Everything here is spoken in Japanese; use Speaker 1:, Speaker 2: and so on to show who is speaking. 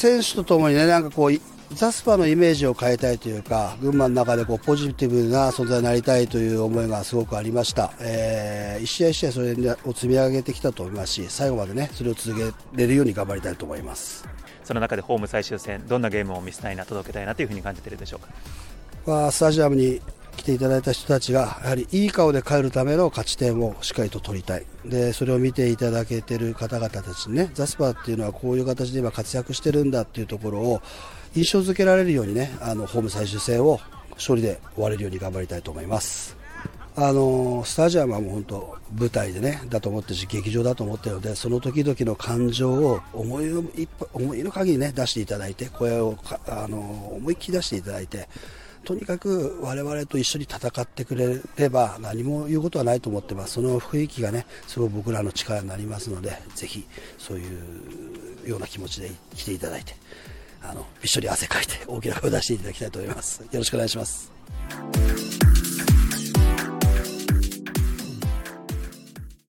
Speaker 1: 選手とともにね、なんかこう、ザスパのイメージを変えたいというか、群馬の中でこうポジティブな存在になりたいという思いがすごくありました。えー、一試合一試合それを積み上げてきたと思いますし、最後までね、それを続けれるように頑張りたいと思います。
Speaker 2: その中でホーム最終戦、どんなゲームを見せたいな、届けたいなというふうに感じているでしょうか？
Speaker 1: まあ、スタジアムに来ていただいた人たちが、やはりいい顔で帰るための勝ち点をしっかりと取りたい。で、それを見ていただけている方々たちにね、ザスパーっていうのはこういう形で今活躍してるんだっていうところを印象づけられるようにね、あの、ホーム最終戦を勝利で終われるように頑張りたいと思います。あのスタジアムはもう本当舞台でねだと思ってるし劇場だと思ってるのでその時々の感情を思いの思いの限りね出していただいて声をあの思いっきり出していただいてとにかく我々と一緒に戦ってくれれば何も言うことはないと思ってます。その雰囲気がねすごい僕らの力になりますのでぜひそういうような気持ちで来ていただいてあの一緒に汗かいて大きな声を出していただきたいと思います。よろしくお願いします。